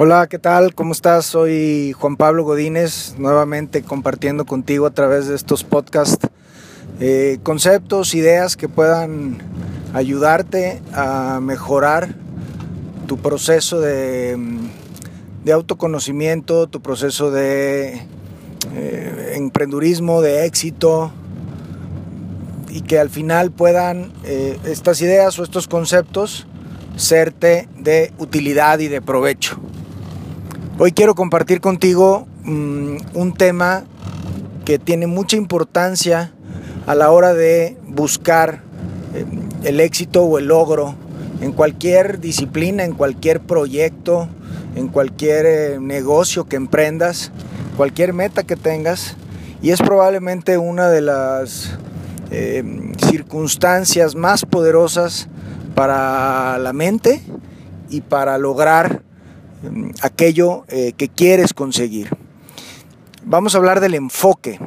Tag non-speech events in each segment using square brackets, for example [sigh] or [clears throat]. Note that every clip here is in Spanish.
Hola, ¿qué tal? ¿Cómo estás? Soy Juan Pablo Godínez, nuevamente compartiendo contigo a través de estos podcasts eh, conceptos, ideas que puedan ayudarte a mejorar tu proceso de, de autoconocimiento, tu proceso de eh, emprendurismo, de éxito, y que al final puedan eh, estas ideas o estos conceptos serte de utilidad y de provecho. Hoy quiero compartir contigo mm, un tema que tiene mucha importancia a la hora de buscar eh, el éxito o el logro en cualquier disciplina, en cualquier proyecto, en cualquier eh, negocio que emprendas, cualquier meta que tengas. Y es probablemente una de las eh, circunstancias más poderosas para la mente y para lograr aquello eh, que quieres conseguir. Vamos a hablar del enfoque.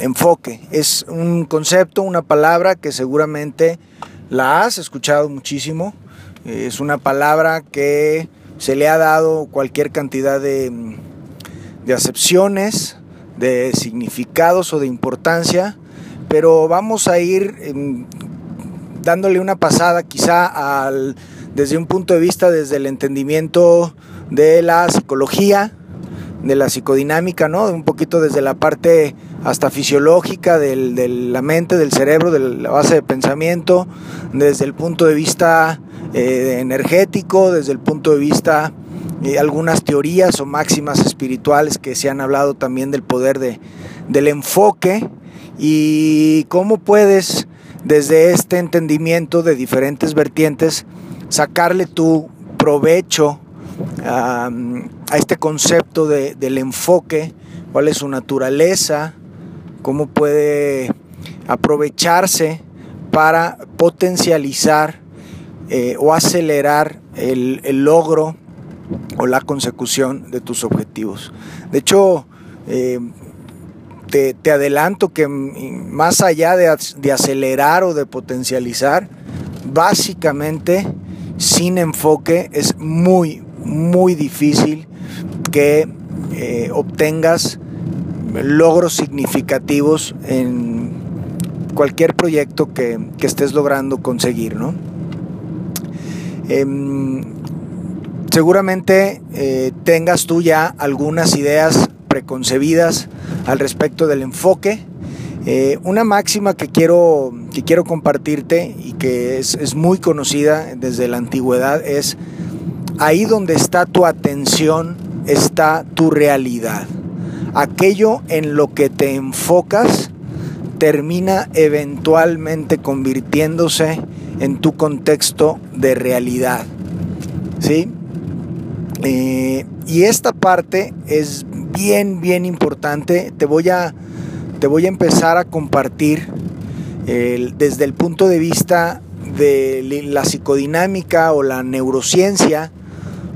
Enfoque es un concepto, una palabra que seguramente la has escuchado muchísimo. Es una palabra que se le ha dado cualquier cantidad de, de acepciones, de significados o de importancia, pero vamos a ir em, dándole una pasada quizá al desde un punto de vista, desde el entendimiento de la psicología, de la psicodinámica, ¿no? Un poquito desde la parte hasta fisiológica de la mente, del cerebro, de la base de pensamiento, desde el punto de vista eh, energético, desde el punto de vista de algunas teorías o máximas espirituales que se han hablado también del poder de, del enfoque y cómo puedes desde este entendimiento de diferentes vertientes sacarle tu provecho a este concepto del enfoque, cuál es su naturaleza, cómo puede aprovecharse para potencializar eh, o acelerar el, logro o la consecución de tus objetivos. De hecho, eh, te, adelanto que más allá de, de acelerar o de potencializar, básicamente sin enfoque es muy, muy difícil que eh, obtengas logros significativos en cualquier proyecto que, estés logrando conseguir, ¿no? Em, seguramente eh, tengas tú ya algunas ideas preconcebidas al respecto del enfoque eh, una máxima que quiero, que quiero compartirte y que es, es muy conocida desde la antigüedad es, ahí donde está tu atención está tu realidad. Aquello en lo que te enfocas termina eventualmente convirtiéndose en tu contexto de realidad. ¿Sí? Eh, y esta parte es bien, bien importante. Te voy a te voy a empezar a compartir desde el punto de vista de la psicodinámica o la neurociencia,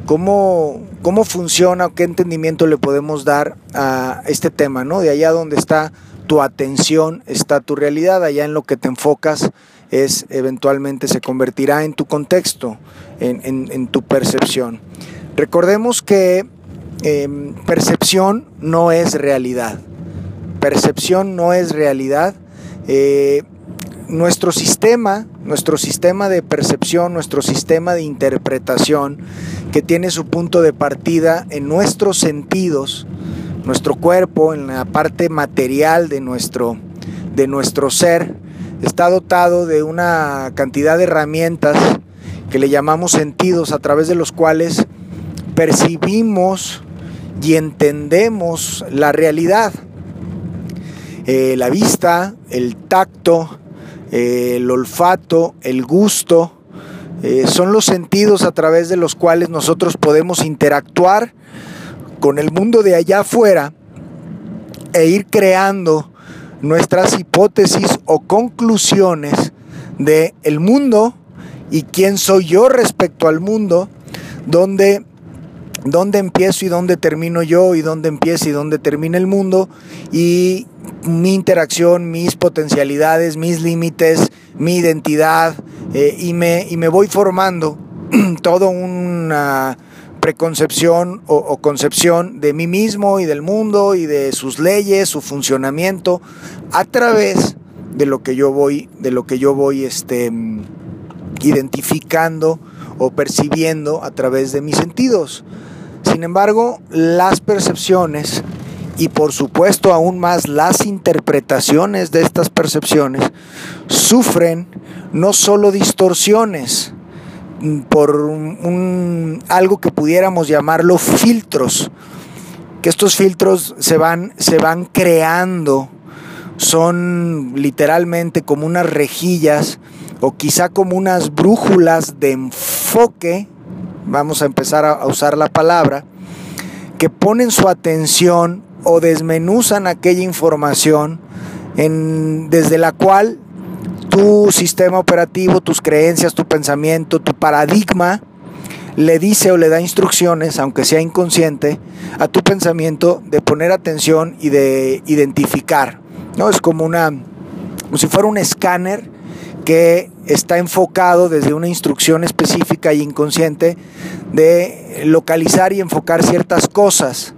cómo, cómo funciona o qué entendimiento le podemos dar a este tema, ¿no? De allá donde está tu atención, está tu realidad, allá en lo que te enfocas es eventualmente se convertirá en tu contexto, en, tu percepción. Recordemos que em, percepción no es realidad percepción no es realidad. Eh, nuestro sistema, nuestro sistema de percepción, nuestro sistema de interpretación, que tiene su punto de partida en nuestros sentidos, nuestro cuerpo, en la parte material de nuestro, de nuestro ser, está dotado de una cantidad de herramientas que le llamamos sentidos, a través de los cuales percibimos y entendemos la realidad. Eh, la vista, el tacto, eh, el olfato, el gusto, eh, son los sentidos a través de los cuales nosotros podemos interactuar con el mundo de allá afuera e ir creando nuestras hipótesis o conclusiones de el mundo y quién soy yo respecto al mundo, donde dónde empiezo y dónde termino yo y dónde empieza y dónde termina el mundo y mi interacción, mis potencialidades, mis límites, mi identidad eh, y, me, y me voy formando [clears throat] todo una preconcepción o, o, concepción de mí mismo y del mundo y de sus leyes, su funcionamiento, a través de lo que yo voy, de lo que yo voy este, identificando o percibiendo a través de mis sentidos. Sin embargo, las percepciones y por supuesto aún más las interpretaciones de estas percepciones sufren no solo distorsiones por un, algo que pudiéramos llamarlo filtros, que estos filtros se van, se van creando, son literalmente como unas rejillas o quizá como unas brújulas de enfoque, vamos a empezar a usar la palabra, que ponen su atención o desmenuzan aquella información en, desde la cual tu sistema operativo, tus creencias, tu pensamiento, tu paradigma le dice o le da instrucciones, aunque sea inconsciente, a tu pensamiento de poner atención y de identificar. ¿no? Es como una, como si fuera un escáner que está enfocado desde una instrucción específica y inconsciente de localizar y enfocar ciertas cosas.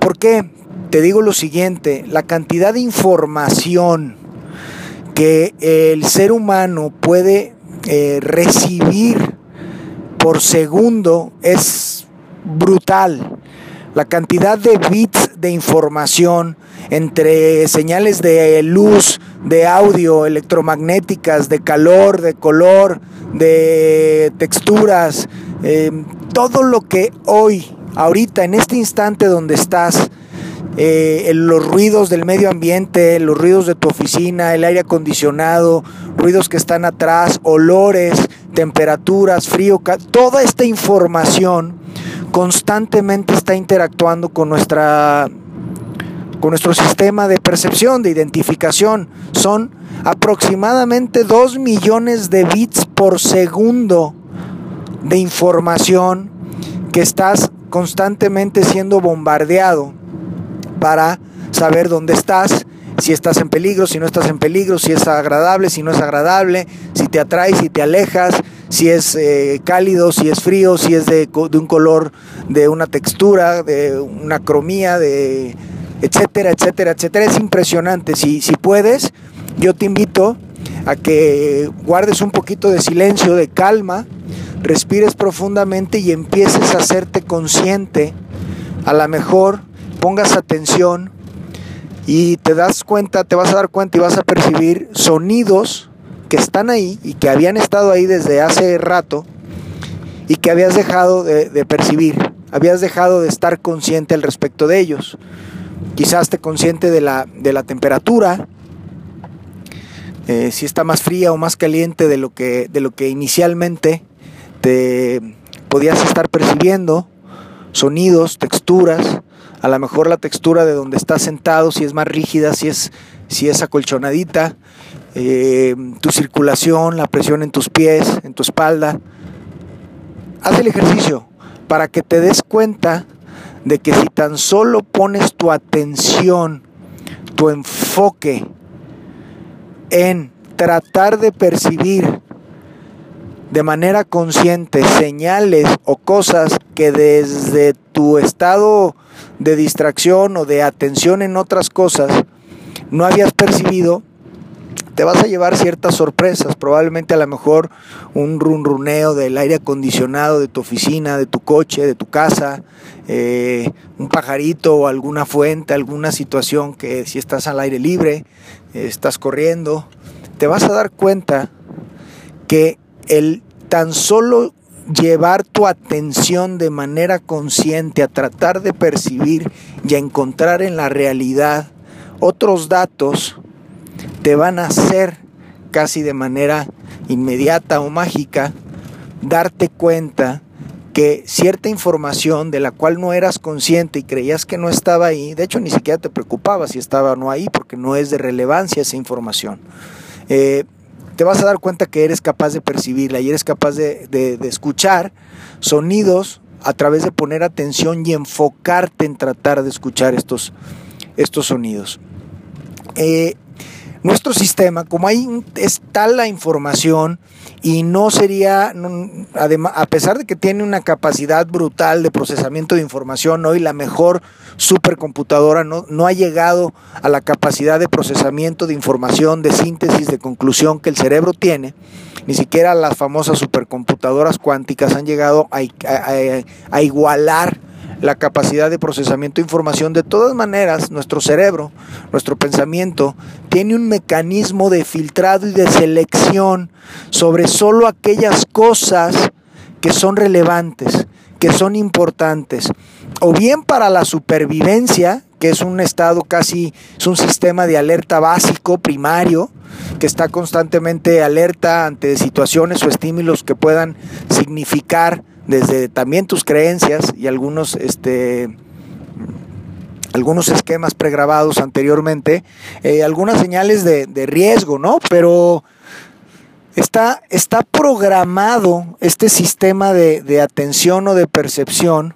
¿Por qué? Te digo lo siguiente, la cantidad de información que el ser humano puede eh, recibir por segundo es brutal. La cantidad de bits de información entre señales de luz, de audio, electromagnéticas, de calor, de color, de texturas, eh, todo lo que hoy, ahorita, en este instante donde estás, eh, los ruidos del medio ambiente, los ruidos de tu oficina, el aire acondicionado, ruidos que están atrás, olores, temperaturas, frío, toda esta información constantemente está interactuando con nuestra con nuestro sistema de percepción, de identificación. Son aproximadamente 2 millones de bits por segundo de información que estás constantemente siendo bombardeado para saber dónde estás, si estás en peligro, si no estás en peligro, si es agradable, si no es agradable, si te atrae, si te alejas, si es eh, cálido, si es frío, si es de, de, un color, de una textura, de una cromía, de etcétera, etcétera, etcétera. Es impresionante. Si, si puedes, yo te invito a que guardes un poquito de silencio, de calma, respires profundamente y empieces a hacerte consciente. A lo mejor pongas atención y te das cuenta, te vas a dar cuenta y vas a percibir sonidos que están ahí y que habían estado ahí desde hace rato y que habías dejado de, percibir, habías dejado de estar consciente al respecto de ellos. Quizás te consciente de la, de la temperatura, eh, si está más fría o más caliente de lo que, de lo que inicialmente te podías estar percibiendo, sonidos, texturas, a lo mejor la textura de donde estás sentado, si es más rígida, si es, si es acolchonadita, eh, tu circulación, la presión en tus pies, en tu espalda. Haz el ejercicio para que te des cuenta de que si tan solo pones tu atención, tu enfoque en tratar de percibir de manera consciente señales o cosas que desde tu estado de distracción o de atención en otras cosas no habías percibido, te vas a llevar ciertas sorpresas, probablemente a lo mejor un runruneo del aire acondicionado de tu oficina, de tu coche, de tu casa, eh, un pajarito o alguna fuente, alguna situación que si estás al aire libre, estás corriendo, te vas a dar cuenta que el tan solo llevar tu atención de manera consciente a tratar de percibir y a encontrar en la realidad otros datos, te van a hacer casi de manera inmediata o mágica darte cuenta que cierta información de la cual no eras consciente y creías que no estaba ahí, de hecho ni siquiera te preocupaba si estaba o no ahí porque no es de relevancia esa información. Eh, te vas a dar cuenta que eres capaz de percibirla y eres capaz de, de, escuchar sonidos a través de poner atención y enfocarte en tratar de escuchar estos, estos sonidos. Eh, nuestro sistema, como ahí está la información y no sería, además, a pesar de que tiene una capacidad brutal de procesamiento de información, hoy la mejor supercomputadora no, no ha llegado a la capacidad de procesamiento de información, de síntesis, de conclusión que el cerebro tiene, ni siquiera las famosas supercomputadoras cuánticas han llegado a, a igualar la capacidad de procesamiento de información. De todas maneras, nuestro cerebro, nuestro pensamiento, tiene un mecanismo de filtrado y de selección sobre solo aquellas cosas que son relevantes, que son importantes, o bien para la supervivencia, que es un estado casi, es un sistema de alerta básico, primario, que está constantemente alerta ante situaciones o estímulos que puedan significar desde también tus creencias y algunos, este, algunos esquemas pregrabados anteriormente, eh, algunas señales de, riesgo, ¿no? Pero está, está programado este sistema de, de atención o de percepción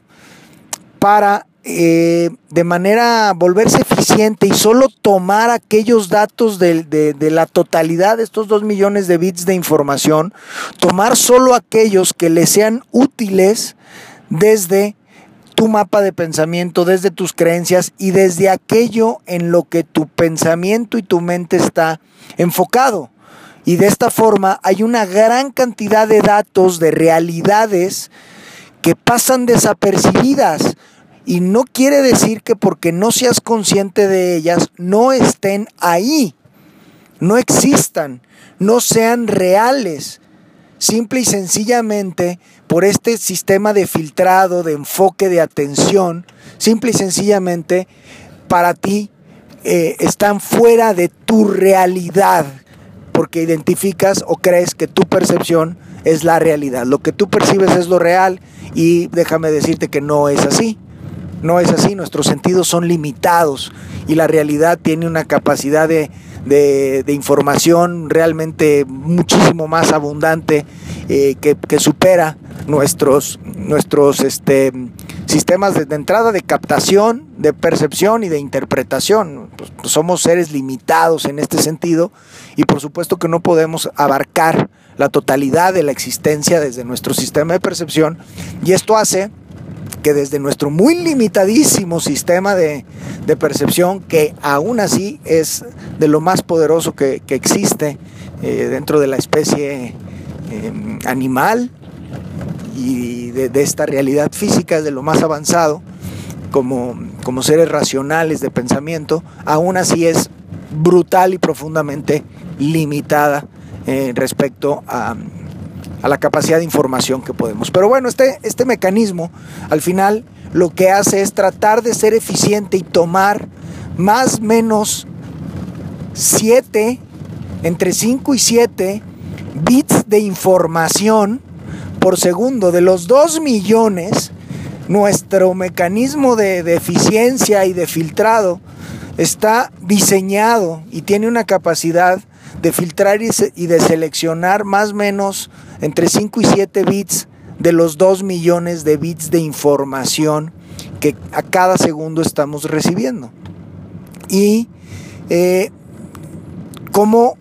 para eh, de manera volverse eficiente y solo tomar aquellos datos de, la totalidad de estos dos millones de bits de información, tomar solo aquellos que le sean útiles desde tu mapa de pensamiento, desde tus creencias y desde aquello en lo que tu pensamiento y tu mente está enfocado. Y de esta forma hay una gran cantidad de datos, de realidades que pasan desapercibidas y no quiere decir que porque no seas consciente de ellas no estén ahí, no existan, no sean reales. Simple y sencillamente por este sistema de filtrado, de enfoque, de atención, simple y sencillamente para ti eh, están fuera de tu realidad, porque identificas o crees que tu percepción es la realidad. Lo que tú percibes es lo real y déjame decirte que no es así. No es así, nuestros sentidos son limitados y la realidad tiene una capacidad de, información realmente muchísimo más abundante eh, que, supera nuestros, nuestros este, sistemas de, entrada de captación, de percepción y de interpretación. Pues, pues, somos seres limitados en este sentido y por supuesto que no podemos abarcar la totalidad de la existencia desde nuestro sistema de percepción y esto hace que desde nuestro muy limitadísimo sistema de, percepción, que aún así es de lo más poderoso que, existe eh, dentro de la especie em, animal y de, esta realidad física, es de lo más avanzado, como, como seres racionales de pensamiento, aún así es brutal y profundamente limitada eh, respecto a a la capacidad de información que podemos. Pero bueno, este, este mecanismo al final lo que hace es tratar de ser eficiente y tomar más o menos 7, entre 5 y 7 bits de información por segundo. De los 2 millones, nuestro mecanismo de, de eficiencia y de filtrado está diseñado y tiene una capacidad de filtrar y, de seleccionar más o menos entre 5 y 7 bits de los 2 millones de bits de información que a cada segundo estamos recibiendo. Y eh, cómo,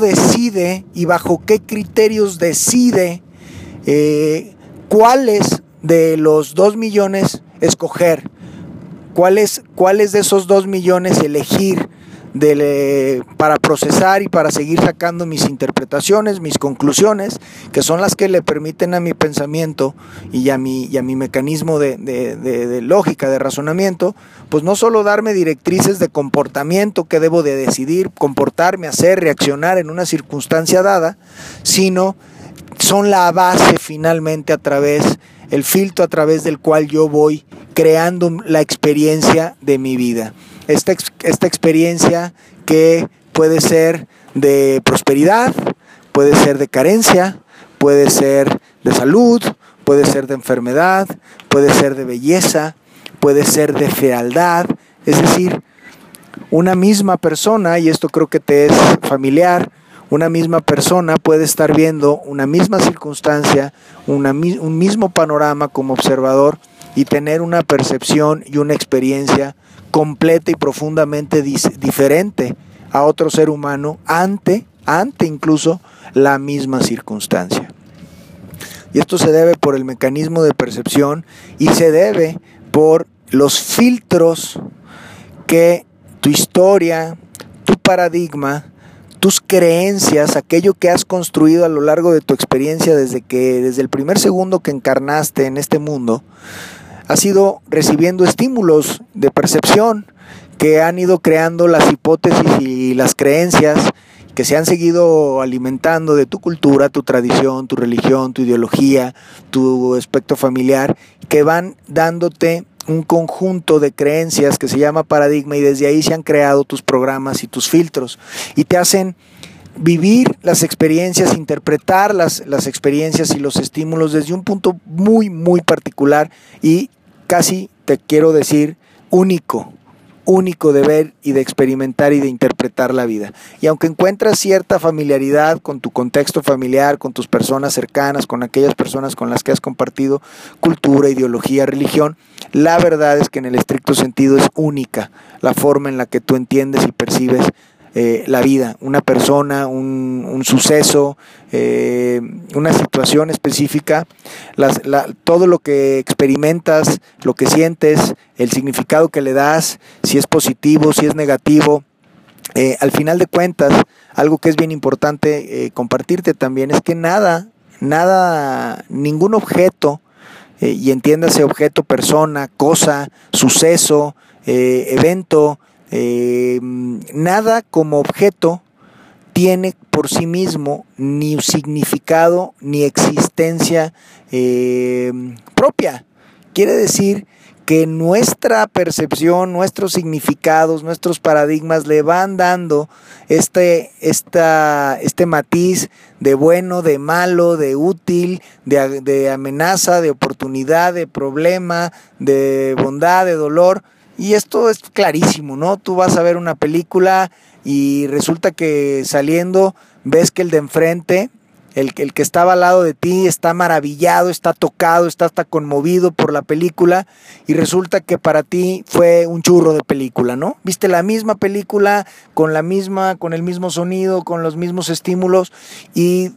decide y bajo qué criterios decide eh, cuáles de los 2 millones escoger, cuáles, cuáles de esos 2 millones elegir para procesar y para seguir sacando mis interpretaciones, mis conclusiones, que son las que le permiten a mi pensamiento y a mi, y a mi mecanismo de, de, lógica, de razonamiento, pues no solo darme directrices de comportamiento que debo de decidir, comportarme, hacer, reaccionar en una circunstancia dada, sino son la base finalmente a través, el filtro a través del cual yo voy creando la experiencia de mi vida esta, esta experiencia que puede ser de prosperidad, puede ser de carencia, puede ser de salud, puede ser de enfermedad, puede ser de belleza, puede ser de fealdad, es decir, una misma persona, y esto creo que te es familiar, una misma persona puede estar viendo una misma circunstancia, un mismo panorama como observador y tener una percepción y una experiencia completa y profundamente diferente a otro ser humano ante, ante incluso la misma circunstancia. Y esto se debe por el mecanismo de percepción y se debe por los filtros que tu historia, tu paradigma, tus creencias, aquello que has construido a lo largo de tu experiencia desde que desde el primer segundo que encarnaste en este mundo, has ido recibiendo estímulos de percepción que han ido creando las hipótesis y las creencias que se han seguido alimentando de tu cultura, tu tradición, tu religión, tu ideología, tu aspecto familiar, que van dándote un conjunto de creencias que se llama paradigma y desde ahí se han creado tus programas y tus filtros. Y te hacen vivir las experiencias, interpretar las, las experiencias y los estímulos desde un punto muy, muy particular y casi, te quiero decir, único único de ver y de experimentar y de interpretar la vida. Y aunque encuentras cierta familiaridad con tu contexto familiar, con tus personas cercanas, con aquellas personas con las que has compartido cultura, ideología, religión, la verdad es que en el estricto sentido es única la forma en la que tú entiendes y percibes eh, la vida, una persona, un, suceso, eh, una situación específica, todo lo que experimentas, lo que sientes, el significado que le das, si es positivo, si es negativo. Eh, al final de cuentas, algo que es bien importante compartirte también es que nada, nada, ningún objeto, y entiéndase objeto, persona, cosa, suceso, evento, eh, nada como objeto tiene por sí mismo ni significado ni existencia eh, propia. Quiere decir que nuestra percepción, nuestros significados, nuestros paradigmas le van dando este, esta, este matiz de bueno, de malo, de útil, de, de amenaza, de oportunidad, de problema, de bondad, de dolor y esto es clarísimo, ¿no? Tú vas a ver una película y resulta que saliendo ves que el de enfrente, el, el que estaba al lado de ti, está maravillado, está tocado, está hasta conmovido por la película y resulta que para ti fue un churro de película, ¿no? Viste la misma película con la misma, con el mismo sonido, con los mismos estímulos y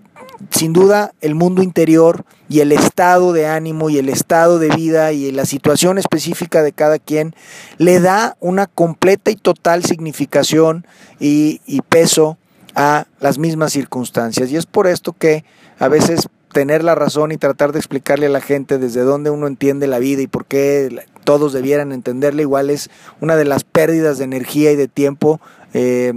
sin duda el mundo interior y el estado de ánimo y el estado de vida y la situación específica de cada quien le da una completa y total significación y, peso a las mismas circunstancias. Y es por esto que a veces tener la razón y tratar de explicarle a la gente desde dónde uno entiende la vida y por qué todos debieran entenderla igual es una de las pérdidas de energía y de tiempo eh,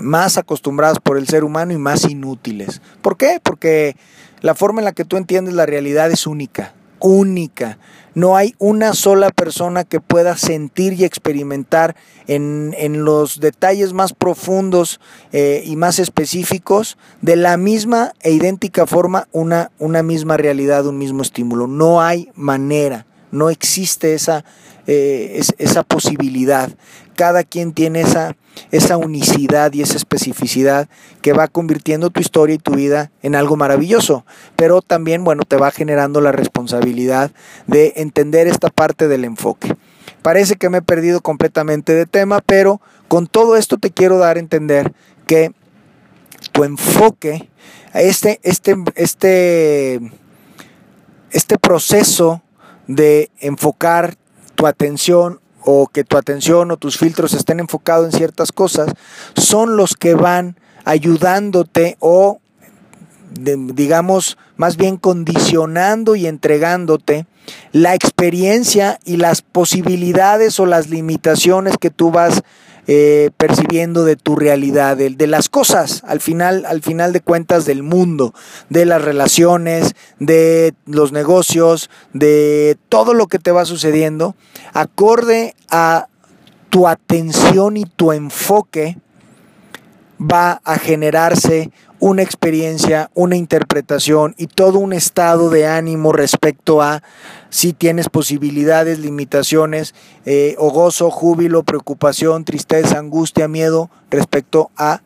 más acostumbradas por el ser humano y más inútiles. ¿Por qué? Porque la forma en la que tú entiendes la realidad es única, única. No hay una sola persona que pueda sentir y experimentar en, los detalles más profundos eh, y más específicos de la misma e idéntica forma una, una misma realidad, un mismo estímulo. No hay manera, no existe esa, eh, esa posibilidad. Cada quien tiene esa esa unicidad y esa especificidad que va convirtiendo tu historia y tu vida en algo maravilloso. Pero también, bueno, te va generando la responsabilidad de entender esta parte del enfoque. Parece que me he perdido completamente de tema, pero con todo esto te quiero dar a entender que tu enfoque, este, este, este, este proceso de enfocar tu atención o que tu atención o tus filtros estén enfocados en ciertas cosas, son los que van ayudándote o digamos más bien condicionando y entregándote la experiencia y las posibilidades o las limitaciones que tú vas eh, percibiendo de tu realidad, de, de, las cosas, al final, al final de cuentas del mundo, de las relaciones, de los negocios, de todo lo que te va sucediendo, acorde a tu atención y tu enfoque va a generarse una experiencia, una interpretación y todo un estado de ánimo respecto a si tienes posibilidades, limitaciones, eh, o gozo, júbilo, preocupación, tristeza, angustia, miedo respecto a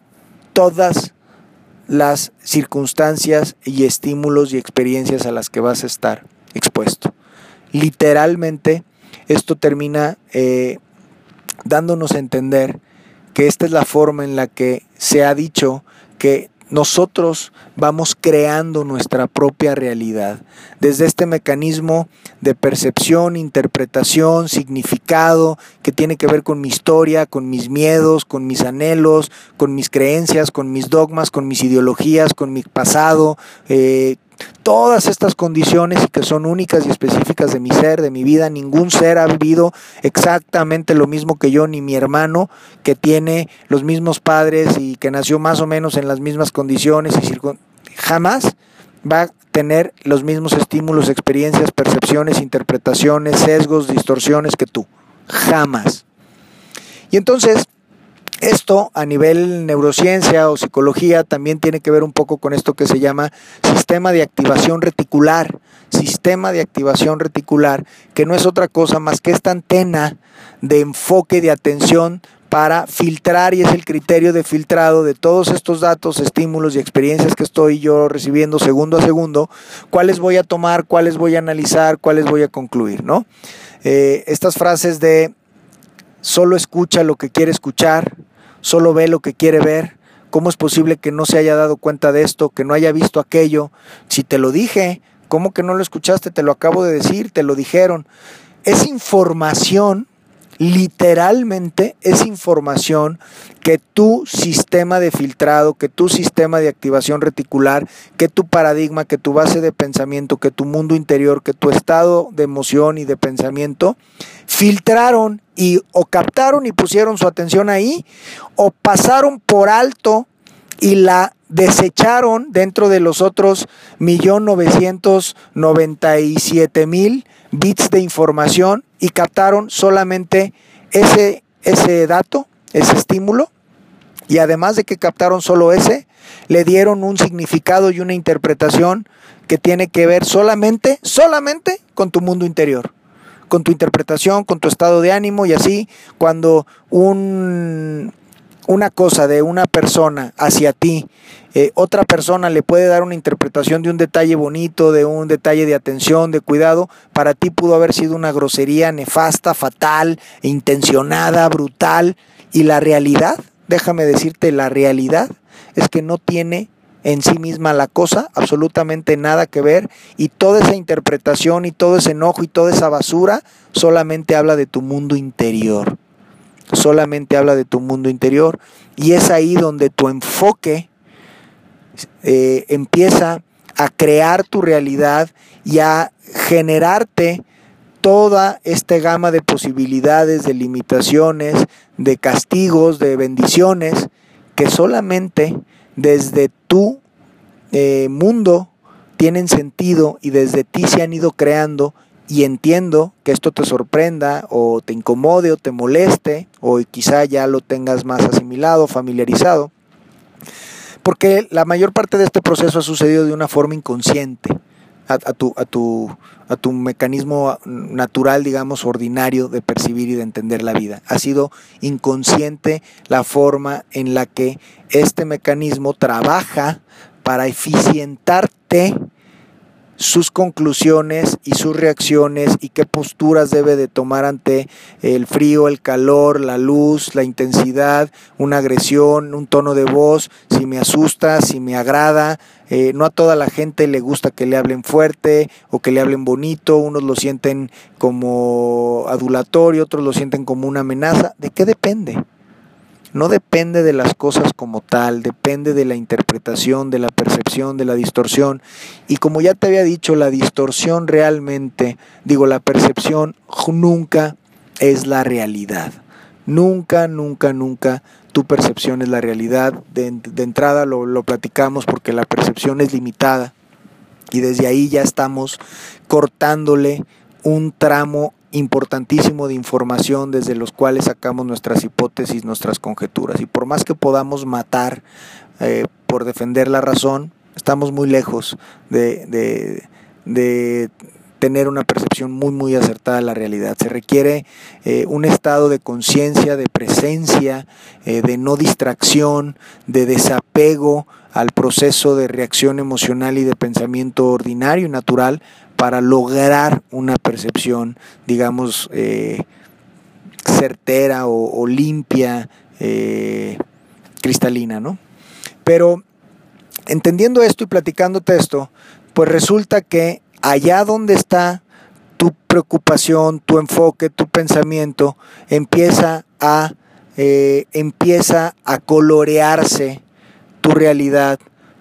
todas las circunstancias y estímulos y experiencias a las que vas a estar expuesto. Literalmente, esto termina eh, dándonos a entender que esta es la forma en la que se ha dicho que nosotros vamos creando nuestra propia realidad. Desde este mecanismo de percepción, interpretación, significado, que tiene que ver con mi historia, con mis miedos, con mis anhelos, con mis creencias, con mis dogmas, con mis ideologías, con mi pasado, eh, todas estas condiciones y que son únicas y específicas de mi ser, de mi vida. Ningún ser ha vivido exactamente lo mismo que yo, ni mi hermano, que tiene los mismos padres y que nació más o menos en las mismas condiciones y jamás va a tener los mismos estímulos, experiencias, percepciones, interpretaciones, sesgos, distorsiones que tú. Jamás. Y entonces, esto a nivel neurociencia o psicología también tiene que ver un poco con esto que se llama sistema de activación reticular. Sistema de activación reticular, que no es otra cosa más que esta antena de enfoque de atención para filtrar y es el criterio de filtrado de todos estos datos, estímulos y experiencias que estoy yo recibiendo segundo a segundo, cuáles voy a tomar, cuáles voy a analizar, cuáles voy a concluir, ¿no? Eh, estas frases de solo escucha lo que quiere escuchar, solo ve lo que quiere ver. ¿Cómo es posible que no se haya dado cuenta de esto, que no haya visto aquello? Si te lo dije, ¿cómo que no lo escuchaste? Te lo acabo de decir, te lo dijeron. Es información, literalmente es información que tu sistema de filtrado, que tu sistema de activación reticular, que tu paradigma, que tu base de pensamiento, que tu mundo interior, que tu estado de emoción y de pensamiento filtraron y o captaron y pusieron su atención ahí o pasaron por alto y la desecharon dentro de los otros 1.997.000 bits de información y captaron solamente ese, ese dato, ese estímulo, y además de que captaron solo ese, le dieron un significado y una interpretación que tiene que ver solamente, solamente con tu mundo interior con tu interpretación, con tu estado de ánimo y así cuando un, una cosa de una persona hacia ti, eh, otra persona le puede dar una interpretación de un detalle bonito, de un detalle de atención, de cuidado, para ti pudo haber sido una grosería nefasta, fatal, intencionada, brutal, y la realidad, déjame decirte, la realidad es que no tiene en sí misma la cosa, absolutamente nada que ver, y toda esa interpretación y todo ese enojo y toda esa basura solamente habla de tu mundo interior, solamente habla de tu mundo interior, y es ahí donde tu enfoque eh, empieza a crear tu realidad y a generarte toda esta gama de posibilidades, de limitaciones, de castigos, de bendiciones, que solamente desde tu eh, mundo tienen sentido y desde ti se han ido creando y entiendo que esto te sorprenda o te incomode o te moleste o quizá ya lo tengas más asimilado, familiarizado, porque la mayor parte de este proceso ha sucedido de una forma inconsciente a, tu, a, tu, a tu mecanismo natural, digamos, ordinario de percibir y de entender la vida. Ha sido inconsciente la forma en la que este mecanismo trabaja para eficientarte sus conclusiones y sus reacciones y qué posturas debe de tomar ante el frío, el calor, la luz, la intensidad, una agresión, un tono de voz, si me asusta, si me agrada. Eh, no a toda la gente le gusta que le hablen fuerte o que le hablen bonito, unos lo sienten como adulatorio, otros lo sienten como una amenaza. ¿De qué depende? No depende de las cosas como tal, depende de la interpretación, de la percepción, de la distorsión. Y como ya te había dicho, la distorsión realmente, digo, la percepción nunca es la realidad. Nunca, nunca, nunca tu percepción es la realidad. De, entrada lo, lo platicamos porque la percepción es limitada. Y desde ahí ya estamos cortándole un tramo importantísimo de información desde los cuales sacamos nuestras hipótesis, nuestras conjeturas. Y por más que podamos matar eh, por defender la razón, estamos muy lejos de, tener una percepción muy muy acertada de la realidad. Se requiere eh, un estado de conciencia, de presencia, eh, de no distracción, de desapego al proceso de reacción emocional y de pensamiento ordinario y natural para lograr una percepción, digamos, eh, certera o, limpia, eh, cristalina, ¿no? Pero entendiendo esto y platicándote esto, pues resulta que allá donde está tu preocupación, tu enfoque, tu pensamiento, empieza a, eh, empieza a colorearse tu realidad,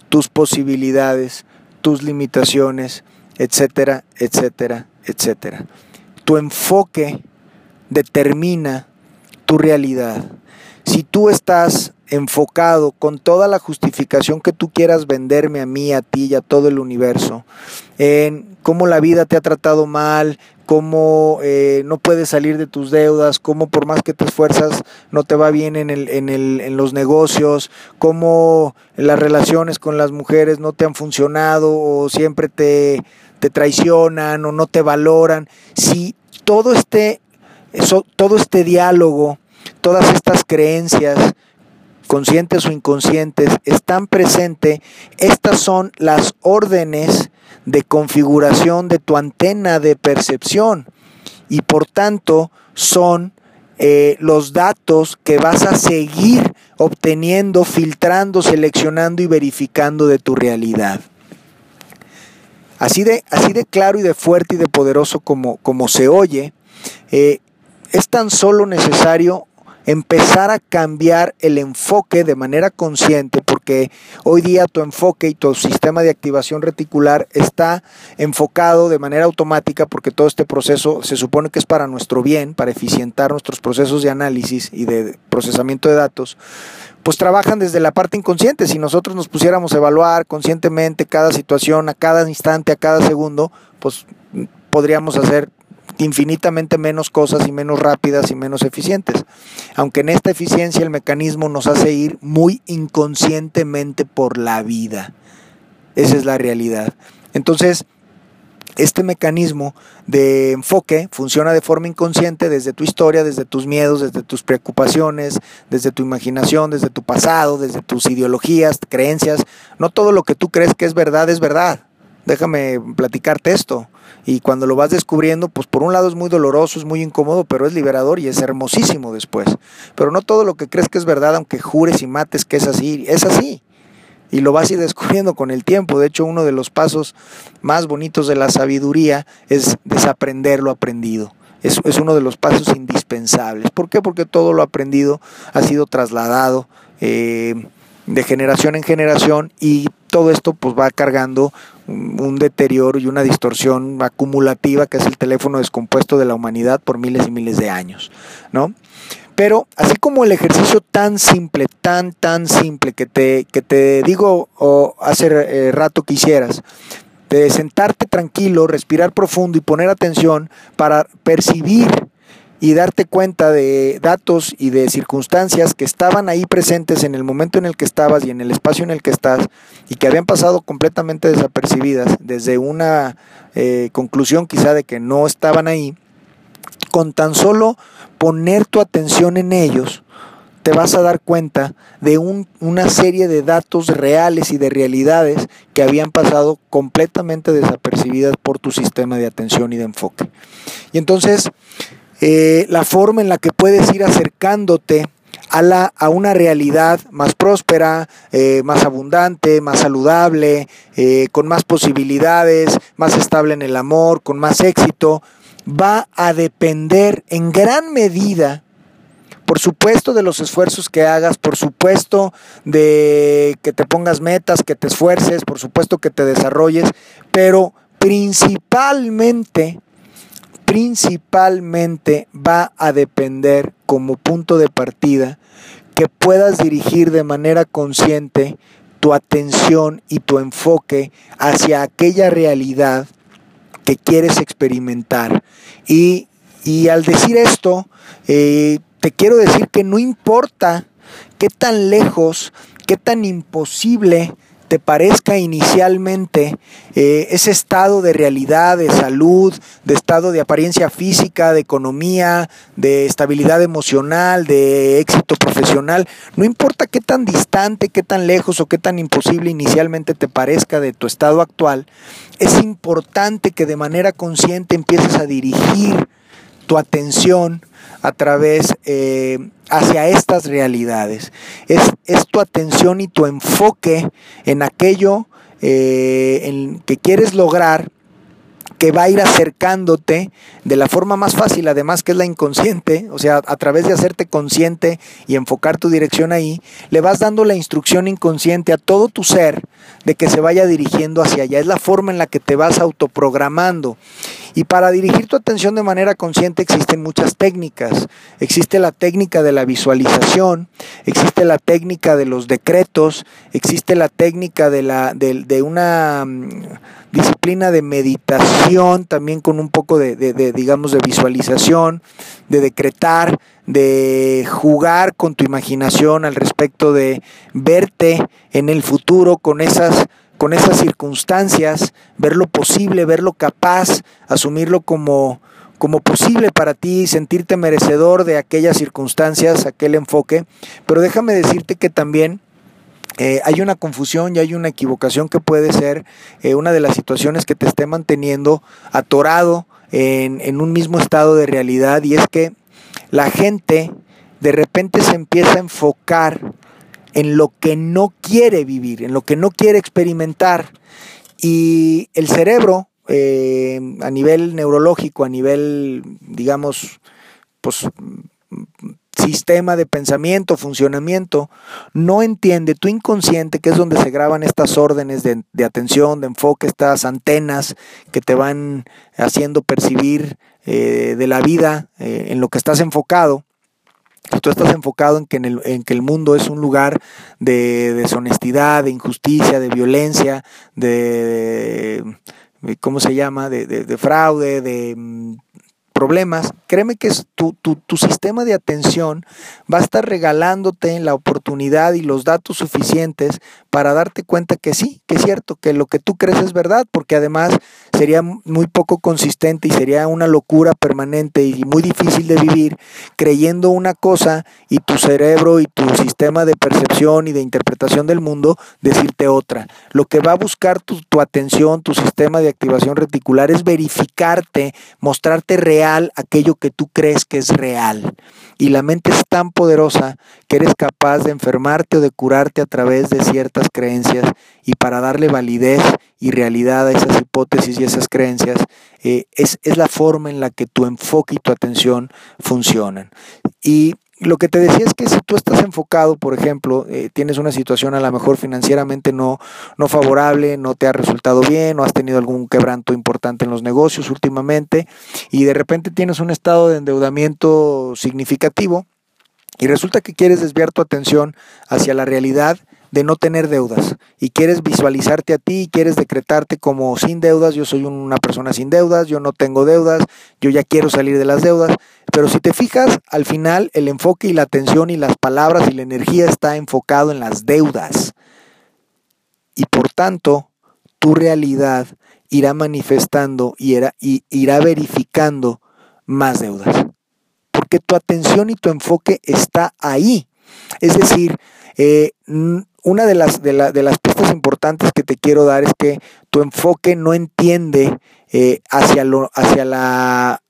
tus posibilidades, tus limitaciones, etcétera, etcétera, etcétera. Tu enfoque determina tu realidad. Si tú estás enfocado con toda la justificación que tú quieras venderme a mí, a ti y a todo el universo, en cómo la vida te ha tratado mal, cómo eh, no puedes salir de tus deudas, cómo por más que te esfuerzas no te va bien en, el, en, el, en los negocios, cómo las relaciones con las mujeres no te han funcionado o siempre te, te traicionan o no te valoran. Si todo este, eso, todo este diálogo, todas estas creencias, conscientes o inconscientes, están presentes, estas son las órdenes de configuración de tu antena de percepción y por tanto son eh, los datos que vas a seguir obteniendo, filtrando, seleccionando y verificando de tu realidad. Así de, así de claro y de fuerte y de poderoso como, como se oye, eh, es tan solo necesario empezar a cambiar el enfoque de manera consciente, porque hoy día tu enfoque y tu sistema de activación reticular está enfocado de manera automática, porque todo este proceso se supone que es para nuestro bien, para eficientar nuestros procesos de análisis y de procesamiento de datos, pues trabajan desde la parte inconsciente. Si nosotros nos pusiéramos a evaluar conscientemente cada situación, a cada instante, a cada segundo, pues podríamos hacer infinitamente menos cosas y menos rápidas y menos eficientes. Aunque en esta eficiencia el mecanismo nos hace ir muy inconscientemente por la vida. Esa es la realidad. Entonces, este mecanismo de enfoque funciona de forma inconsciente desde tu historia, desde tus miedos, desde tus preocupaciones, desde tu imaginación, desde tu pasado, desde tus ideologías, creencias. No todo lo que tú crees que es verdad es verdad. Déjame platicarte esto. Y cuando lo vas descubriendo, pues por un lado es muy doloroso, es muy incómodo, pero es liberador y es hermosísimo después. Pero no todo lo que crees que es verdad, aunque jures y mates que es así, es así. Y lo vas a ir descubriendo con el tiempo. De hecho, uno de los pasos más bonitos de la sabiduría es desaprender lo aprendido. Es, es uno de los pasos indispensables. ¿Por qué? Porque todo lo aprendido ha sido trasladado. Eh, de generación en generación y todo esto pues va cargando un deterioro y una distorsión acumulativa que es el teléfono descompuesto de la humanidad por miles y miles de años, ¿no? Pero así como el ejercicio tan simple, tan, tan simple que te, que te digo hace eh, rato que hicieras, de sentarte tranquilo, respirar profundo y poner atención para percibir y darte cuenta de datos y de circunstancias que estaban ahí presentes en el momento en el que estabas y en el espacio en el que estás y que habían pasado completamente desapercibidas desde una eh, conclusión quizá de que no estaban ahí, con tan solo poner tu atención en ellos, te vas a dar cuenta de una serie de datos reales y de realidades que habían pasado completamente desapercibidas por tu sistema de atención y de enfoque. Y entonces, eh, la forma en la que puedes ir acercándote a, la, a una realidad más próspera, eh, más abundante, más saludable, eh, con más posibilidades, más estable en el amor, con más éxito, va a depender en gran medida, por supuesto, de los esfuerzos que hagas, por supuesto, de que te pongas metas, que te esfuerces, por supuesto que te desarrolles, pero principalmente principalmente va a depender como punto de partida que puedas dirigir de manera consciente tu atención y tu enfoque hacia aquella realidad que quieres experimentar. Y, al decir esto, eh, te quiero decir que no importa qué tan lejos, qué tan imposible te parezca inicialmente eh, ese estado de realidad, de salud, de estado de apariencia física, de economía, de estabilidad emocional, de éxito profesional, no importa qué tan distante, qué tan lejos o qué tan imposible inicialmente te parezca de tu estado actual, es importante que de manera consciente empieces a dirigir tu atención a través eh, hacia estas realidades. Es, es, tu atención y tu enfoque en aquello eh, en que quieres lograr que va a ir acercándote de la forma más fácil, además que es la inconsciente, o sea, a través de hacerte consciente y enfocar tu dirección ahí, le vas dando la instrucción inconsciente a todo tu ser de que se vaya dirigiendo hacia allá. Es la forma en la que te vas autoprogramando. Y para dirigir tu atención de manera consciente existen muchas técnicas. Existe la técnica de la visualización, existe la técnica de los decretos, existe la técnica de, la, de, de una mm, disciplina de meditación, también con un poco de, digamos, de visualización, de decretar, de jugar con tu imaginación al respecto de verte en el futuro con esas con esas circunstancias, ver lo posible, verlo capaz, asumirlo como, como posible para ti, sentirte merecedor de aquellas circunstancias, aquel enfoque. Pero déjame decirte que también eh, hay una confusión y hay una equivocación que puede ser eh, una de las situaciones que te esté manteniendo atorado en, en un mismo estado de realidad y es que la gente de repente se empieza a enfocar en lo que no quiere vivir, en lo que no quiere experimentar y el cerebro eh, a nivel neurológico, a nivel, digamos, pues sistema de pensamiento, funcionamiento, no entiende tu inconsciente, que es donde se graban estas órdenes de, atención, de enfoque, estas antenas que te van haciendo percibir eh, de la vida eh, en lo que estás enfocado. Tú estás enfocado en que, en, el, en que el mundo es un lugar de deshonestidad, de injusticia, de violencia, de, ¿cómo se llama? De, de fraude, de mm, problemas, créeme que tu, tu, tu, sistema de atención va a estar regalándote la oportunidad y los datos suficientes para darte cuenta que sí, que es cierto, que lo que tú crees es verdad, porque además sería muy poco consistente y sería una locura permanente y muy difícil de vivir creyendo una cosa y tu cerebro y tu sistema de percepción y de interpretación del mundo decirte otra. Lo que va a buscar tu, tu atención, tu sistema de activación reticular es verificarte, mostrarte real aquello que tú crees que es real. Y la mente es tan poderosa que eres capaz de enfermarte o de curarte a través de ciertas creencias y para darle validez y realidad a esas hipótesis y esas creencias, eh, es, es la forma en la que tu enfoque y tu atención funcionan. Y lo que te decía es que si tú estás enfocado, por ejemplo, eh, tienes una situación a lo mejor financieramente no, no favorable, no te ha resultado bien, o has tenido algún quebranto importante en los negocios últimamente, y de repente tienes un estado de endeudamiento significativo, y resulta que quieres desviar tu atención hacia la realidad de no tener deudas y quieres visualizarte a ti y quieres decretarte como sin deudas, yo soy una persona sin deudas, yo no tengo deudas, yo ya quiero salir de las deudas, pero si te fijas, al final el enfoque y la atención y las palabras y la energía está enfocado en las deudas. Y por tanto, tu realidad irá manifestando y irá, y irá verificando más deudas. Porque tu atención y tu enfoque está ahí. Es decir, eh, una de las, de, las pistas importantes que te quiero dar es que tu enfoque no entiende eh, hacia, lo, hacia, la,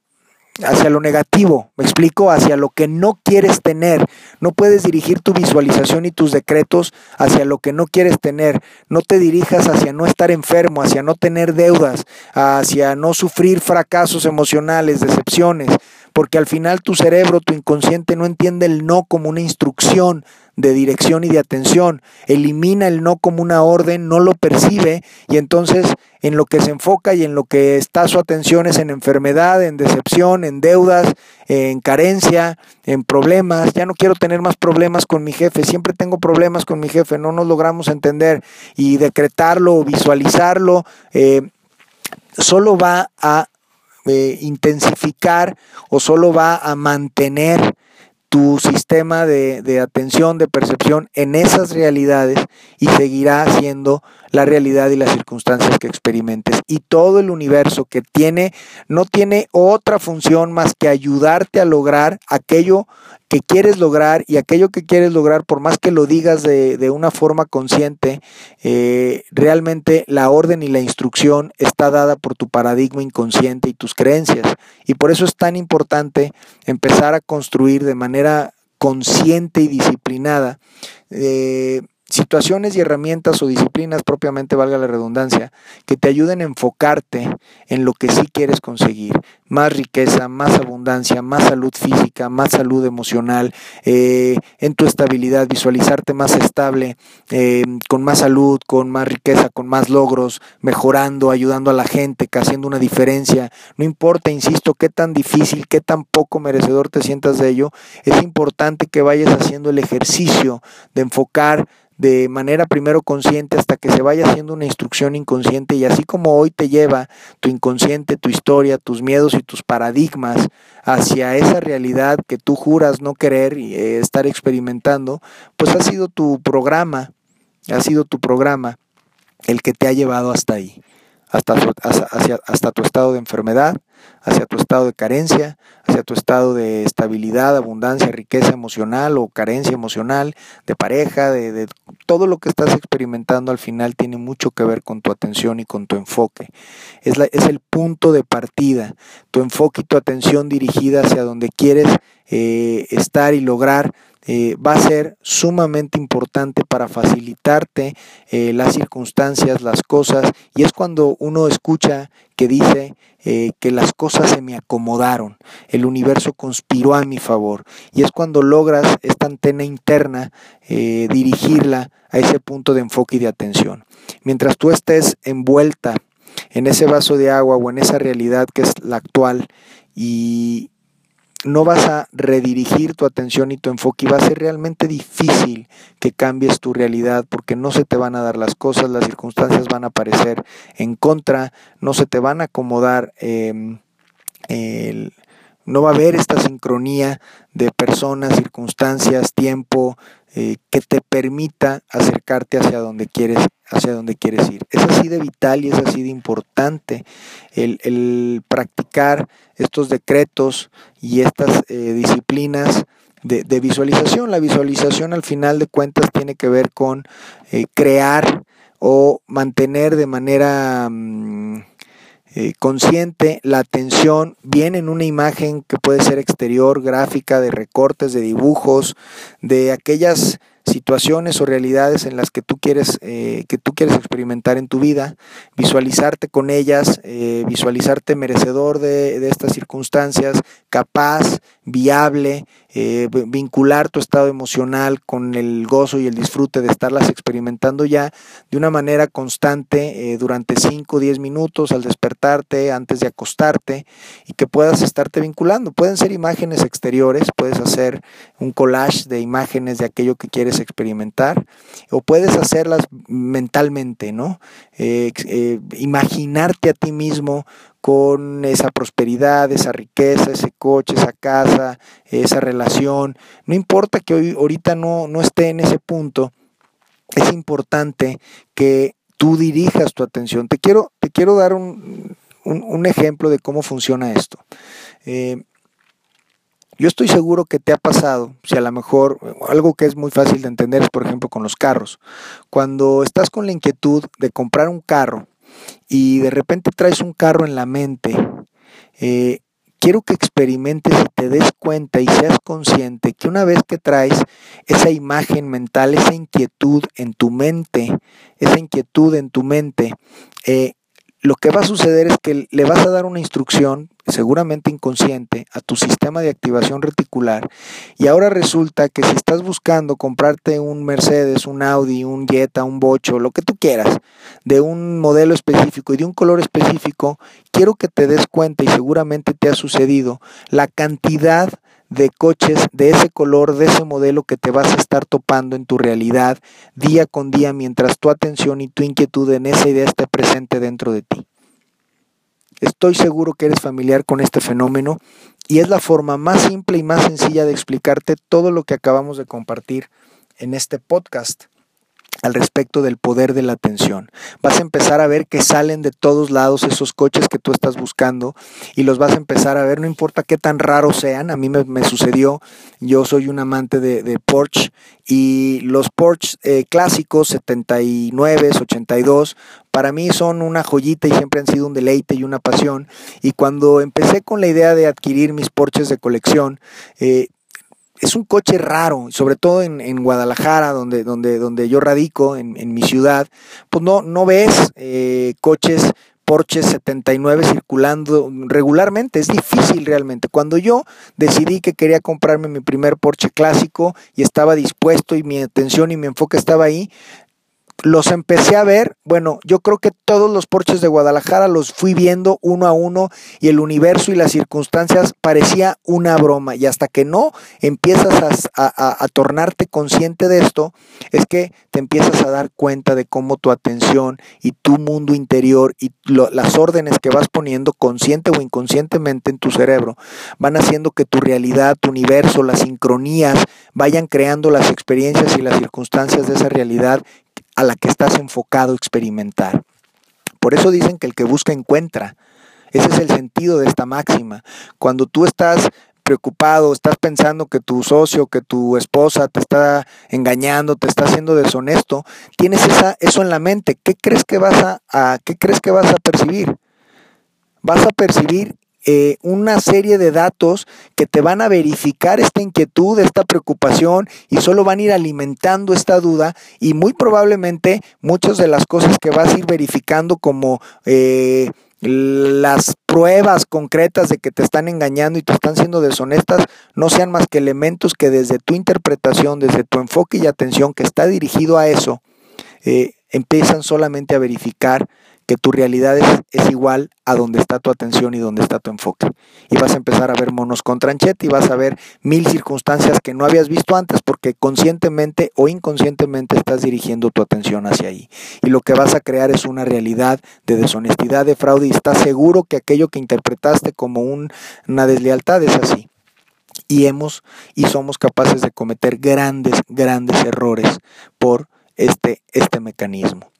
hacia lo negativo, me explico, hacia lo que no quieres tener. No puedes dirigir tu visualización y tus decretos hacia lo que no quieres tener. No te dirijas hacia no estar enfermo, hacia no tener deudas, hacia no sufrir fracasos emocionales, decepciones, porque al final tu cerebro, tu inconsciente no entiende el no como una instrucción, de dirección y de atención. Elimina el no como una orden, no lo percibe y entonces en lo que se enfoca y en lo que está su atención es en enfermedad, en decepción, en deudas, en carencia, en problemas. Ya no quiero tener más problemas con mi jefe, siempre tengo problemas con mi jefe, no nos logramos entender y decretarlo o visualizarlo. Eh, solo va a eh, intensificar o solo va a mantener tu sistema de, atención, de percepción en esas realidades y seguirá siendo la realidad y las circunstancias que experimentes. Y todo el universo que tiene, no tiene otra función más que ayudarte a lograr aquello que quieres lograr y aquello que quieres lograr, por más que lo digas de, una forma consciente, eh, realmente la orden y la instrucción está dada por tu paradigma inconsciente y tus creencias. Y por eso es tan importante empezar a construir de manera consciente y disciplinada eh, situaciones y herramientas o disciplinas propiamente, valga la redundancia, que te ayuden a enfocarte en lo que sí quieres conseguir. Más riqueza, más abundancia, más salud física, más salud emocional, eh, en tu estabilidad, visualizarte más estable, eh, con más salud, con más riqueza, con más logros, mejorando, ayudando a la gente, haciendo una diferencia. No importa, insisto, qué tan difícil, qué tan poco merecedor te sientas de ello, es importante que vayas haciendo el ejercicio de enfocar de manera primero consciente hasta que se vaya haciendo una instrucción inconsciente y así como hoy te lleva tu inconsciente, tu historia, tus miedos y tus paradigmas hacia esa realidad que tú juras no querer y eh, estar experimentando, pues ha sido tu programa, ha sido tu programa el que te ha llevado hasta ahí hasta, hasta tu estado de enfermedad, hacia tu estado de carencia, hacia tu estado de estabilidad, abundancia, riqueza emocional o carencia emocional, de pareja, de, todo lo que estás experimentando al final tiene mucho que ver con tu atención y con tu enfoque. Es, es el punto de partida, tu enfoque y tu atención dirigida hacia donde quieres eh, estar y lograr eh, va a ser sumamente importante para facilitarte eh, las circunstancias, las cosas, y es cuando uno escucha que dice eh, que las cosas se me acomodaron, el universo conspiró a mi favor, y es cuando logras esta antena interna dirigirla a ese punto de enfoque y de atención. Mientras tú estés envuelta en ese vaso de agua o en esa realidad que es la actual y, no vas a redirigir tu atención y tu enfoque y va a ser realmente difícil que cambies tu realidad porque no se te van a dar las cosas, las circunstancias van a aparecer en contra, no se te van a acomodar, em, no va a haber esta sincronía de personas, circunstancias, tiempo, eh, que te permita acercarte hacia donde quieres hacia donde quieres ir. Es así de vital y es así de importante el, practicar estos decretos y estas eh, disciplinas de, visualización. La visualización al final de cuentas tiene que ver con eh, crear o mantener de manera mm, eh, consciente la atención bien en una imagen que puede ser exterior, gráfica, de recortes, de dibujos, de aquellas situaciones o realidades en las que tú quieres, eh, que tú quieres experimentar en tu vida, visualizarte con ellas, eh, visualizarte merecedor de, de, estas circunstancias, capaz, viable, eh, vincular tu estado emocional con el gozo y el disfrute de estarlas experimentando ya de una manera constante durante 5 o 10 minutos al despertarte, antes de acostarte y que puedas estarte vinculando. Pueden ser imágenes exteriores, puedes hacer un collage de imágenes de aquello que quieres experimentar o puedes hacerlas mentalmente, ¿no? Eh, eh, imaginarte a ti mismo con esa prosperidad, esa riqueza, ese coche, esa casa, esa relación. No importa que hoy, ahorita no, no esté en ese punto, es importante que tú dirijas tu atención. Te quiero, te quiero dar un, ejemplo de cómo funciona esto. Eh, yo estoy seguro que te ha pasado, si a lo mejor algo que es muy fácil de entender es por ejemplo con los carros. Cuando estás con la inquietud de comprar un carro y de repente traes un carro en la mente, eh, quiero que experimentes y te des cuenta y seas consciente que una vez que traes esa imagen mental, esa inquietud en tu mente, esa inquietud en tu mente, eh, lo que va a suceder es que le vas a dar una instrucción, seguramente inconsciente, a tu sistema de activación reticular. Y ahora resulta que si estás buscando comprarte un Mercedes, un Audi, un Jetta, un Bocho, lo que tú quieras, de un modelo específico y de un color específico, quiero que te des cuenta, y seguramente te ha sucedido, la cantidad de coches de ese color, de ese modelo que te vas a estar topando en tu realidad día con día mientras tu atención y tu inquietud en esa idea esté presente dentro de ti. Estoy seguro que eres familiar con este fenómeno y es la forma más simple y más sencilla de explicarte todo lo que acabamos de compartir en este podcast. Al respecto del poder de la atención. Vas a empezar a ver que salen de todos lados esos coches que tú estás buscando y los vas a empezar a ver, no importa qué tan raros sean, a mí me, sucedió, yo soy un amante de, Porsche y los Porsche eh, clásicos 79, 82, para mí son una joyita y siempre han sido un deleite y una pasión. Y cuando empecé con la idea de adquirir mis Porsches de colección, eh, es un coche raro, sobre todo en, Guadalajara, donde, donde, donde yo radico, en, mi ciudad, pues no, no ves eh, coches Porsche 79 circulando regularmente, es difícil realmente. Cuando yo decidí que quería comprarme mi primer Porsche clásico y estaba dispuesto y mi atención y mi enfoque estaba ahí, los empecé a ver, bueno, yo creo que todos los porches de Guadalajara los fui viendo uno a uno y el universo y las circunstancias parecía una broma. Y hasta que no empiezas a, tornarte consciente de esto, es que te empiezas a dar cuenta de cómo tu atención y tu mundo interior y las órdenes que vas poniendo consciente o inconscientemente en tu cerebro van haciendo que tu realidad, tu universo, las sincronías vayan creando las experiencias y las circunstancias de esa realidad a la que estás enfocado a experimentar. Por eso dicen que el que busca encuentra. Ese es el sentido de esta máxima. Cuando tú estás preocupado, estás pensando que tu socio, que tu esposa te está engañando, te está haciendo deshonesto, tienes esa, eso en la mente. ¿Qué crees que vas a, qué crees que vas a percibir? Vas a percibir eh, una serie de datos que te van a verificar esta inquietud, esta preocupación y solo van a ir alimentando esta duda y muy probablemente muchas de las cosas que vas a ir verificando como eh, las pruebas concretas de que te están engañando y te están siendo deshonestas no sean más que elementos que desde tu interpretación, desde tu enfoque y atención que está dirigido a eso, eh, empiezan solamente a verificar que tu realidad es, igual a donde está tu atención y donde está tu enfoque. Y vas a empezar a ver monos con tranchete y vas a ver mil circunstancias que no habías visto antes porque conscientemente o inconscientemente estás dirigiendo tu atención hacia ahí. Y lo que vas a crear es una realidad de deshonestidad, de fraude y estás seguro que aquello que interpretaste como una deslealtad es así y hemos y somos capaces de cometer grandes, grandes errores por este, este mecanismo.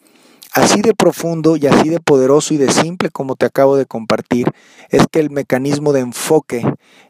Así de profundo y así de poderoso y de simple como te acabo de compartir, es que el mecanismo de enfoque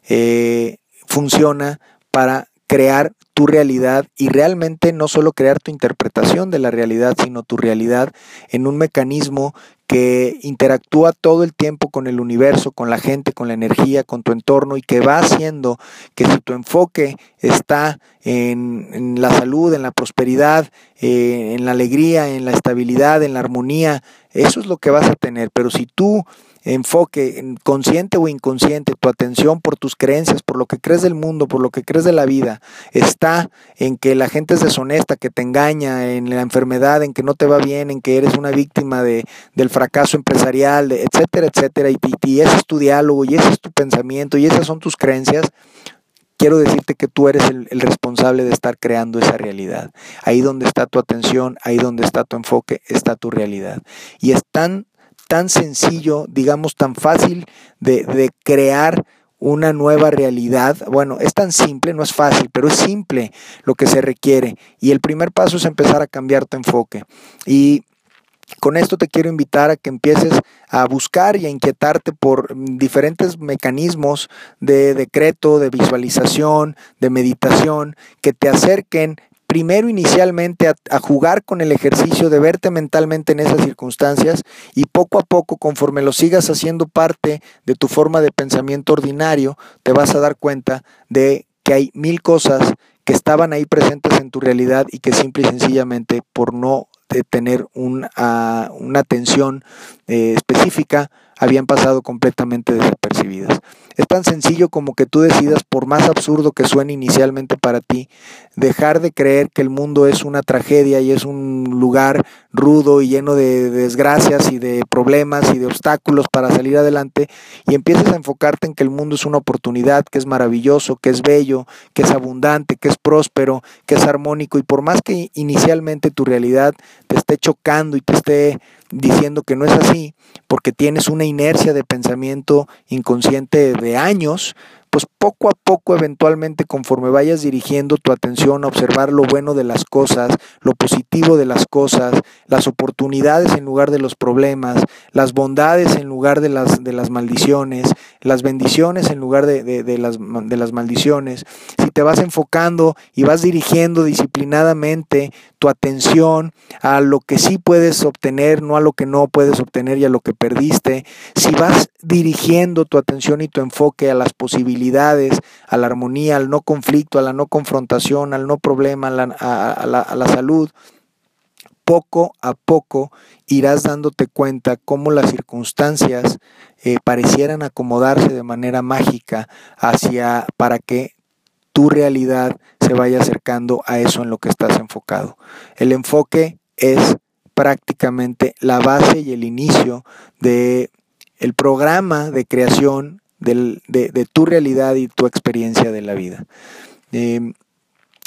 eh, funciona para crear tu realidad y realmente no solo crear tu interpretación de la realidad, sino tu realidad en un mecanismo que interactúa todo el tiempo con el universo, con la gente, con la energía, con tu entorno y que va haciendo que si tu enfoque está en, la salud, en la prosperidad, eh, en la alegría, en la estabilidad, en la armonía, eso es lo que vas a tener. Pero si tú enfoque, consciente o inconsciente, tu atención por tus creencias, por lo que crees del mundo, por lo que crees de la vida, está en que la gente es deshonesta, que te engaña, en la enfermedad, en que no te va bien, en que eres una víctima de, del fracaso empresarial, etcétera, etcétera, y, ese es tu diálogo, y ese es tu pensamiento, y esas son tus creencias, quiero decirte que tú eres el, el, responsable de estar creando esa realidad. Ahí donde está tu atención, ahí donde está tu enfoque, está tu realidad. Y es tan tan sencillo, digamos, tan fácil de, crear una nueva realidad. Bueno, es tan simple, no es fácil, pero es simple lo que se requiere. Y el primer paso es empezar a cambiar tu enfoque. Y con esto te quiero invitar a que empieces a buscar y a inquietarte por diferentes mecanismos de decreto, de visualización, de meditación, que te acerquen primero inicialmente a, jugar con el ejercicio de verte mentalmente en esas circunstancias y poco a poco conforme lo sigas haciendo parte de tu forma de pensamiento ordinario, te vas a dar cuenta de que hay mil cosas que estaban ahí presentes en tu realidad y que simple y sencillamente por no tener una atención eh, específica habían pasado completamente desapercibidas. Es tan sencillo como que tú decidas, por más absurdo que suene inicialmente para ti, dejar de creer que el mundo es una tragedia y es un lugar rudo y lleno de desgracias y de problemas y de obstáculos para salir adelante y empieces a enfocarte en que el mundo es una oportunidad, que es maravilloso, que es bello, que es abundante, que es próspero, que es armónico y por más que inicialmente tu realidad te esté chocando y te esté diciendo que no es así, porque tienes una inercia de pensamiento inconsciente de años, pues poco a poco, eventualmente, conforme vayas dirigiendo tu atención a observar lo bueno de las cosas, lo positivo de las cosas, las oportunidades en lugar de los problemas, las bondades en lugar de las, de las maldiciones, las bendiciones en lugar de, de, las, de las maldiciones, te vas enfocando y vas dirigiendo disciplinadamente tu atención a lo que sí puedes obtener, no a lo que no puedes obtener y a lo que perdiste, si vas dirigiendo tu atención y tu enfoque a las posibilidades, a la armonía, al no conflicto, a la no confrontación, al no problema, a la, salud, poco a poco irás dándote cuenta cómo las circunstancias eh, parecieran acomodarse de manera mágica hacia para que tu realidad se vaya acercando a eso en lo que estás enfocado. El enfoque es prácticamente la base y el inicio de el programa de creación de, tu realidad y tu experiencia de la vida. Em,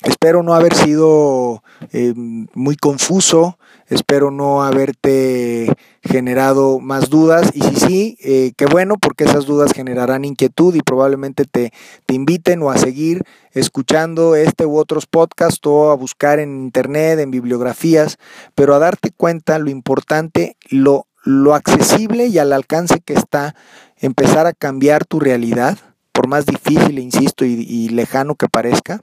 espero no haber sido em, muy confuso, espero no haberte generado más dudas. Y si sí, eh, qué bueno porque esas dudas generarán inquietud y probablemente te, te inviten o a seguir escuchando este u otros podcasts o a buscar en internet, en bibliografías, pero a darte cuenta lo importante, lo lo accesible y al alcance que está empezar a cambiar tu realidad, por más difícil, insisto, y, lejano que parezca,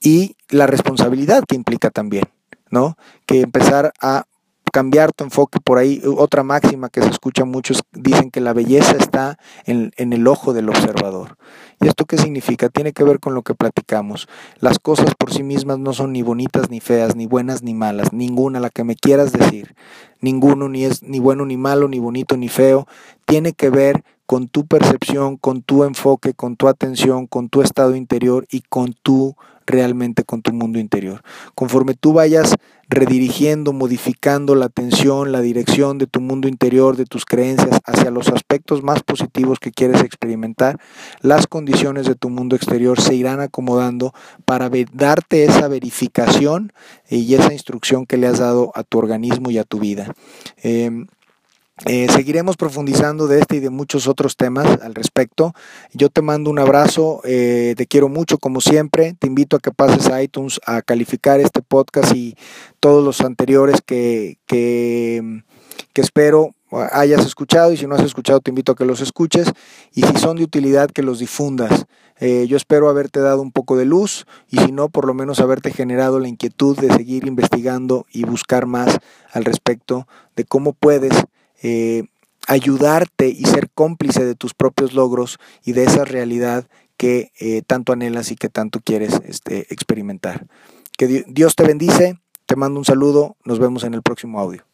y la responsabilidad que implica también, ¿no? Que empezar a cambiar tu enfoque por ahí. Otra máxima que se escucha muchos dicen que la belleza está en, en, el ojo del observador. ¿Y esto qué significa? Tiene que ver con lo que platicamos. Las cosas por sí mismas no son ni bonitas ni feas, ni buenas ni malas, ninguna, la que me quieras decir. Ninguno ni es ni bueno ni malo, ni bonito ni feo. Tiene que ver con tu percepción, con tu enfoque, con tu atención, con tu estado interior y con tu realmente con tu mundo interior. Conforme tú vayas redirigiendo, modificando la atención, la dirección de tu mundo interior, de tus creencias hacia los aspectos más positivos que quieres experimentar, las condiciones de tu mundo exterior se irán acomodando para darte esa verificación y esa instrucción que le has dado a tu organismo y a tu vida. Em, eh, seguiremos profundizando de este y de muchos otros temas al respecto. Yo te mando un abrazo, eh, te quiero mucho como siempre. Te invito a que pases a iTunes a calificar este podcast y todos los anteriores que, que, espero hayas escuchado y si no has escuchado te invito a que los escuches y si son de utilidad que los difundas. Eh, yo espero haberte dado un poco de luz y si no, por lo menos haberte generado la inquietud de seguir investigando y buscar más al respecto de cómo puedes eh, ayudarte y ser cómplice de tus propios logros y de esa realidad que eh, tanto anhelas y que tanto quieres este, experimentar. Que Dios te bendice, te mando un saludo, nos vemos en el próximo audio.